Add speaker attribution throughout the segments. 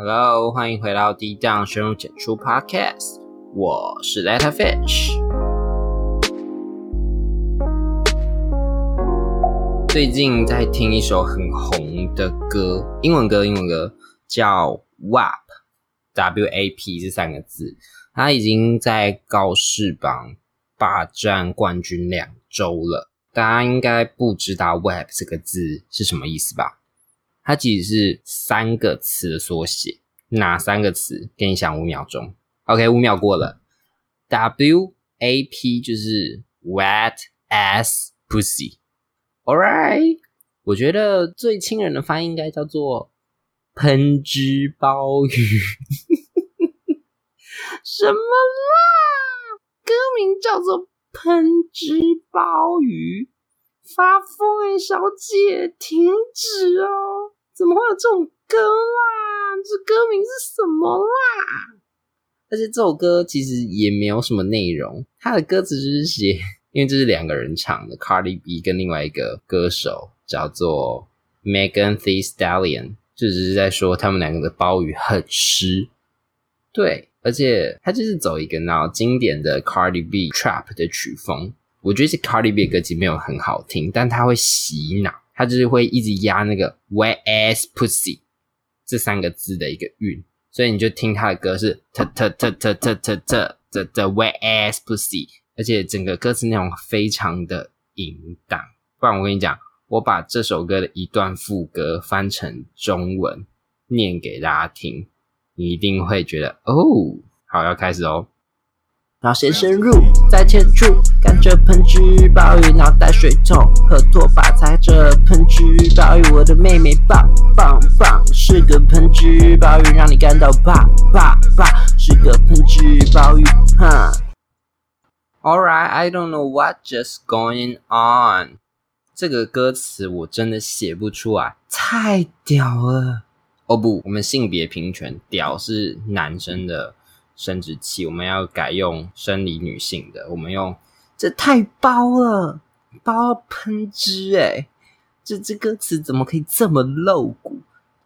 Speaker 1: Hello，欢迎回到低档深入浅出 Podcast，我是 Letter Fish。最近在听一首很红的歌，英文歌，英文歌叫 WAP，W A P 这三个字，它已经在告示榜霸占冠军两周了。大家应该不知道 WAP 这个字是什么意思吧？它其实是三个词的缩写，哪三个词？给你想五秒钟。OK，五秒过了。W A P 就是 Wet Ass Pussy。Alright，我觉得最亲人的翻译应该叫做喷汁鲍鱼。什么啦？歌名叫做。喷汁鲍鱼发疯哎，小姐，停止哦！怎么会有这种歌啦？这歌名是什么啦？而且这首歌其实也没有什么内容，它的歌词就是写，因为这是两个人唱的，Cardi B 跟另外一个歌手叫做 Megan Thee Stallion，就只是在说他们两个的鲍鱼很湿，对。而且他就是走一个那经典的 Cardi B Trap 的曲风，我觉得是 Cardi B 的歌其实没有很好听，但他会洗脑，他就是会一直压那个 Wet Ass Pussy 这三个字的一个韵，所以你就听他的歌是 t t t t t t t the the Wet Ass Pussy，而且整个歌词内容非常的淫荡。不然我跟你讲，我把这首歌的一段副歌翻成中文念给大家听。你一定会觉得哦，好，要开始哦。然后先深入，再浅出，看着喷汁鲍鱼，脑袋水桶和拖把踩着喷汁鲍鱼，我的妹妹棒棒棒，是个喷汁鲍鱼，让你感到怕怕怕，是个喷汁鲍鱼，哈。Alright, I don't know what just going on。这个歌词我真的写不出来，太屌了。哦不，我们性别平权，屌是男生的生殖器，我们要改用生理女性的。我们用这太包了，包喷汁哎，这这歌词怎么可以这么露骨？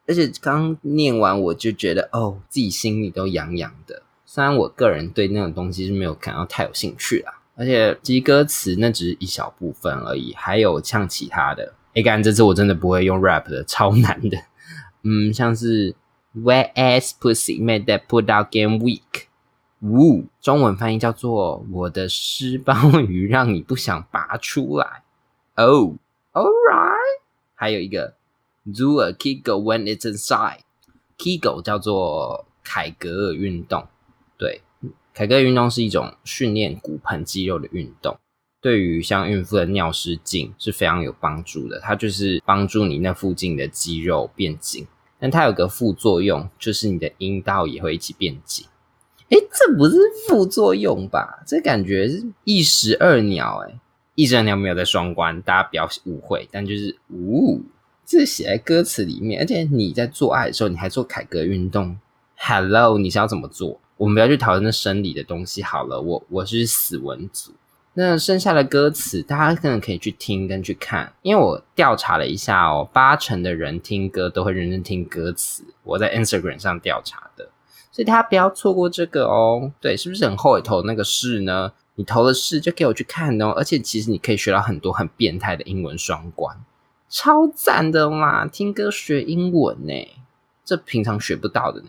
Speaker 1: 而且刚念完我就觉得哦，自己心里都痒痒的。虽然我个人对那种东西是没有感到太有兴趣啦，而且其实歌词那只是一小部分而已，还有像其他的。哎，干这次我真的不会用 rap 的，超难的。嗯，像是 wet ass pussy made that put out game weak，呜，中文翻译叫做我的湿鲍鱼让你不想拔出来。Oh, alright，还有一个 do a kegel when it's inside，kegel 叫做凯格尔运动。对，凯格尔运动是一种训练骨盆肌肉的运动，对于像孕妇的尿失禁是非常有帮助的。它就是帮助你那附近的肌肉变紧。但它有个副作用，就是你的阴道也会一起变紧。哎，这不是副作用吧？这感觉是一石二鸟。哎，一石二鸟没有在双关，大家不要误会。但就是，呜，这写在歌词里面。而且你在做爱的时候，你还做凯格运动。Hello，你是要怎么做？我们不要去讨论那生理的东西好了。我我是死文组。那剩下的歌词，大家可能可以去听跟去看，因为我调查了一下哦，八成的人听歌都会认真听歌词。我在 Instagram 上调查的，所以大家不要错过这个哦。对，是不是很后悔投那个是呢？你投了是就给我去看哦。而且其实你可以学到很多很变态的英文双关，超赞的嘛！听歌学英文呢，这平常学不到的呢。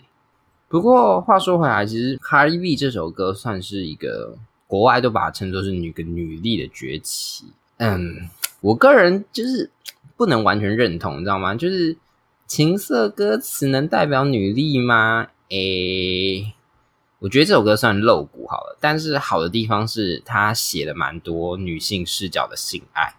Speaker 1: 不过话说回来，其实《Cardi B》这首歌算是一个。国外都把它称作是女个女力的崛起，嗯，我个人就是不能完全认同，你知道吗？就是情色歌词能代表女力吗？诶，我觉得这首歌算露骨好了，但是好的地方是它写了蛮多女性视角的性爱，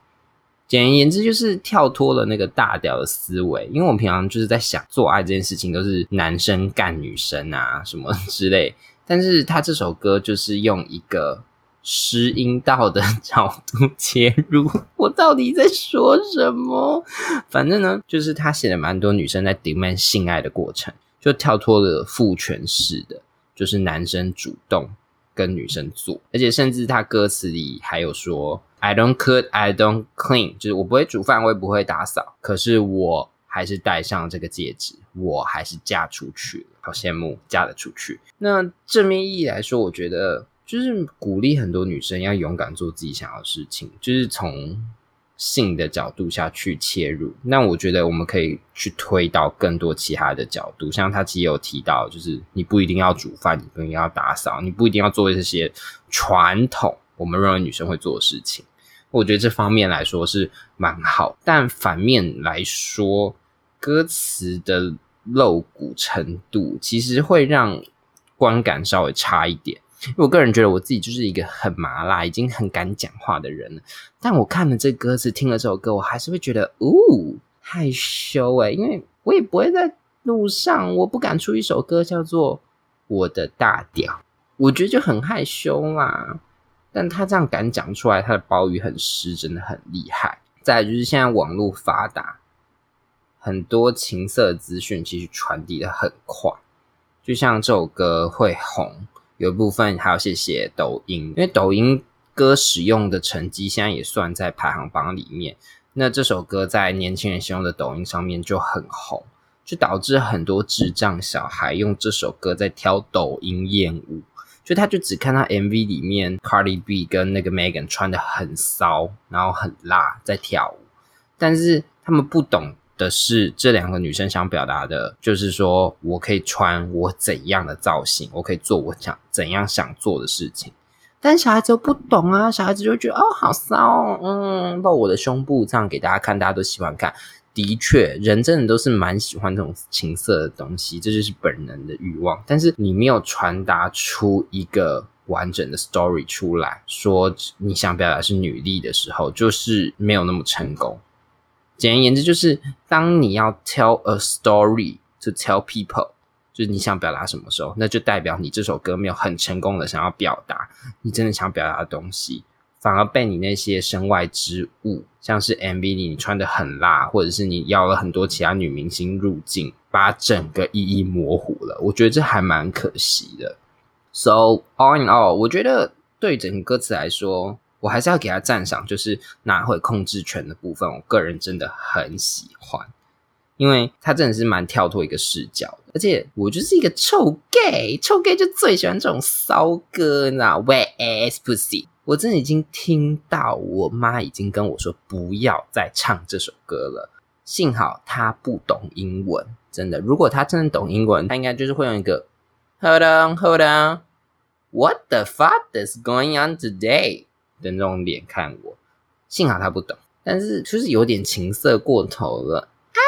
Speaker 1: 简而言之就是跳脱了那个大屌的思维，因为我们平常就是在想做爱这件事情都是男生干女生啊什么之类。但是他这首歌就是用一个失音道的角度 切入，我到底在说什么？反正呢，就是他写了蛮多女生在 demand 性爱的过程，就跳脱了父权式的，就是男生主动跟女生做，而且甚至他歌词里还有说 I don't cook, I don't clean，就是我不会煮饭，我也不会打扫，可是我还是戴上这个戒指，我还是嫁出去了，好羡慕嫁得出去。那正面意义来说，我觉得就是鼓励很多女生要勇敢做自己想要的事情，就是从。性的角度下去切入，那我觉得我们可以去推到更多其他的角度，像他其实有提到，就是你不一定要煮饭，你不一定要打扫，你不一定要做这些传统我们认为女生会做的事情。我觉得这方面来说是蛮好，但反面来说，歌词的露骨程度其实会让观感稍微差一点。因为我个人觉得我自己就是一个很麻辣、已经很敢讲话的人了，但我看了这歌词、听了这首歌，我还是会觉得，哦，害羞诶，因为我也不会在路上，我不敢出一首歌叫做《我的大屌》，我觉得就很害羞啦。但他这样敢讲出来，他的包语很湿，真的很厉害。再就是现在网络发达，很多情色资讯其实传递的很快，就像这首歌会红。有一部分还要谢谢抖音，因为抖音歌使用的成绩现在也算在排行榜里面。那这首歌在年轻人使用的抖音上面就很红，就导致很多智障小孩用这首歌在跳抖音艳舞。就他就只看到 MV 里面 Cardi B 跟那个 Megan 穿的很骚，然后很辣在跳舞，但是他们不懂。的是这两个女生想表达的，就是说我可以穿我怎样的造型，我可以做我想怎样想做的事情。但小孩子又不懂啊，小孩子就觉得哦，好骚，嗯，露我的胸部这样给大家看，大家都喜欢看。的确，人真的都是蛮喜欢这种情色的东西，这就是本能的欲望。但是你没有传达出一个完整的 story 出来，说你想表达是女力的时候，就是没有那么成功。简而言之，就是当你要 tell a story to tell people，就是你想表达什么时候，那就代表你这首歌没有很成功的想要表达你真的想表达的东西，反而被你那些身外之物，像是 MV 里你穿的很辣，或者是你要了很多其他女明星入镜，把整个意义模糊了。我觉得这还蛮可惜的。So all in all，我觉得对整个歌词来说。我还是要给他赞赏，就是拿回控制权的部分，我个人真的很喜欢，因为他真的是蛮跳脱一个视角，而且我就是一个臭 gay，臭 gay 就最喜欢这种骚歌，你知道？Where is pussy？我真的已经听到我妈已经跟我说不要再唱这首歌了，幸好他不懂英文，真的，如果他真的懂英文，他应该就是会用一个 Hold on，Hold on，What the fuck is going on today？的那种脸看我，幸好他不懂，但是就是有点情色过头了啊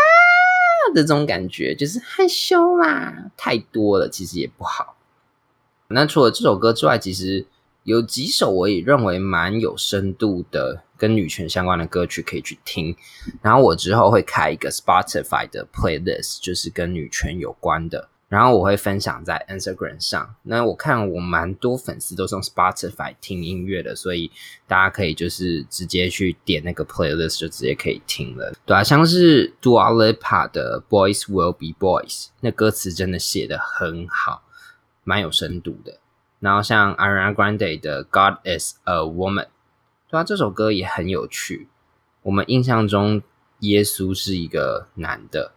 Speaker 1: 的这种感觉，就是害羞啦，太多了，其实也不好。那除了这首歌之外，其实有几首我也认为蛮有深度的，跟女权相关的歌曲可以去听。然后我之后会开一个 Spotify 的 playlist，就是跟女权有关的。然后我会分享在 Instagram 上。那我看我蛮多粉丝都是用 Spotify 听音乐的，所以大家可以就是直接去点那个 playlist 就直接可以听了。对啊，像是 Dua Lipa 的 Boys Will Be Boys，那歌词真的写的很好，蛮有深度的。然后像 Ariana Grande 的 God Is a Woman，对啊，这首歌也很有趣。我们印象中耶稣是一个男的。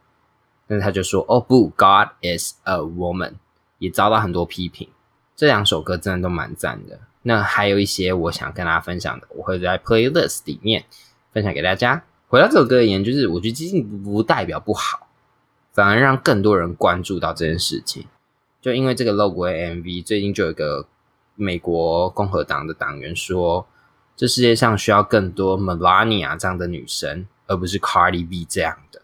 Speaker 1: 但是他就说：“哦不，God is a woman，也遭到很多批评。这两首歌真的都蛮赞的。那还有一些我想跟大家分享的，我会在 playlist 里面分享给大家。回到这首歌而言，就是我觉得激进不代表不好，反而让更多人关注到这件事情。就因为这个 logo MV，最近就有一个美国共和党的党员说，这世界上需要更多 Melania 这样的女生，而不是 Cardi B 这样的。”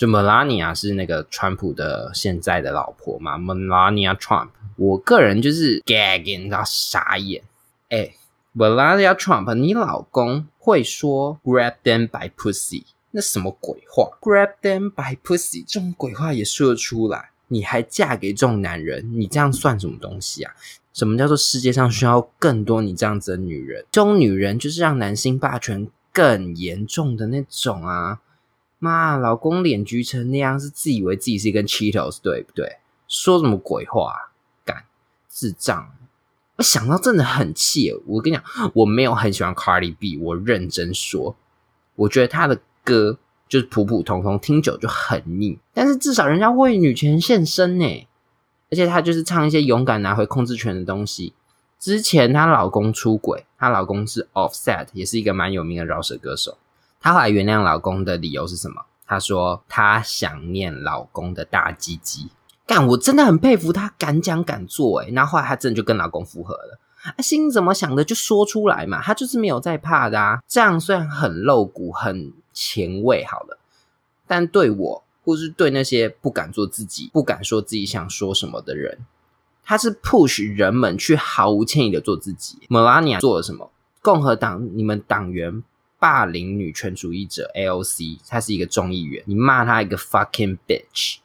Speaker 1: 就 Melania 是那个川普的现在的老婆嘛？Melania Trump，我个人就是 gagging 到傻眼。哎，Melania Trump，你老公会说 grab them by pussy，那什么鬼话？grab them by pussy 这种鬼话也说得出来？你还嫁给这种男人？你这样算什么东西啊？什么叫做世界上需要更多你这样子的女人？这种女人就是让男性霸权更严重的那种啊！妈，老公脸橘成那样，是自以为自己是一根 Cheetos，对不对？说什么鬼话，干智障！我想到真的很气。我跟你讲，我没有很喜欢 Cardi B，我认真说，我觉得他的歌就是普普通通，听久就很腻。但是至少人家为女权献身呢，而且她就是唱一些勇敢拿回控制权的东西。之前她老公出轨，她老公是 Offset，也是一个蛮有名的饶舌歌手。她后来原谅老公的理由是什么？她说她想念老公的大鸡鸡。干，我真的很佩服她敢讲敢做诶然后后来她真的就跟老公复合了。啊，心怎么想的就说出来嘛，她就是没有在怕的啊。这样虽然很露骨、很前卫，好了，但对我或是对那些不敢做自己、不敢说自己想说什么的人，他是 push 人们去毫无歉意的做自己。Melania 做了什么？共和党你们党员霸凌女权主义者 AOC，他是一个众议员，你骂他一个 fucking bitch。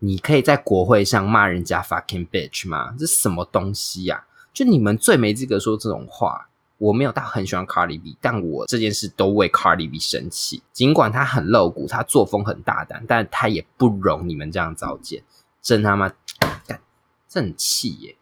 Speaker 1: 你可以在国会上骂人家 fucking bitch 吗？这什么东西呀？就你们最没资格说这种话。我没有到很喜欢 Cardi B，但我这件事都为 Cardi B 生气。尽管他很露骨，他作风很大胆，但他也不容你们这样糟践。真他妈干，这很气耶！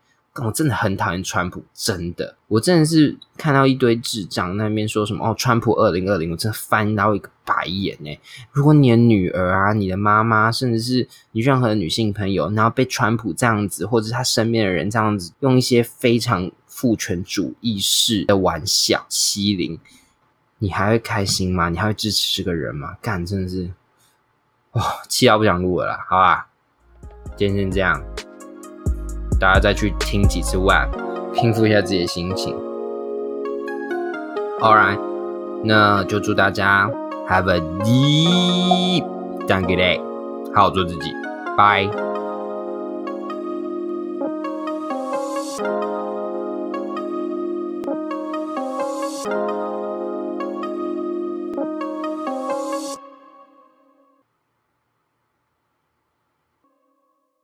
Speaker 1: 我真的很讨厌川普，真的，我真的是看到一堆智障那边说什么哦，川普二零二零，我真的翻到一个白眼呢。如果你的女儿啊、你的妈妈，甚至是你任何的女性朋友，然后被川普这样子，或者他身边的人这样子，用一些非常父权主义式的玩笑欺凌，你还会开心吗？你还会支持这个人吗？干，真的是，哇，气到不想录了啦，好吧，今天先这样。大家再去听几次 WAP，平复一下自己的心情。All right，那就祝大家 Have a deep good day，好好做自己，Bye。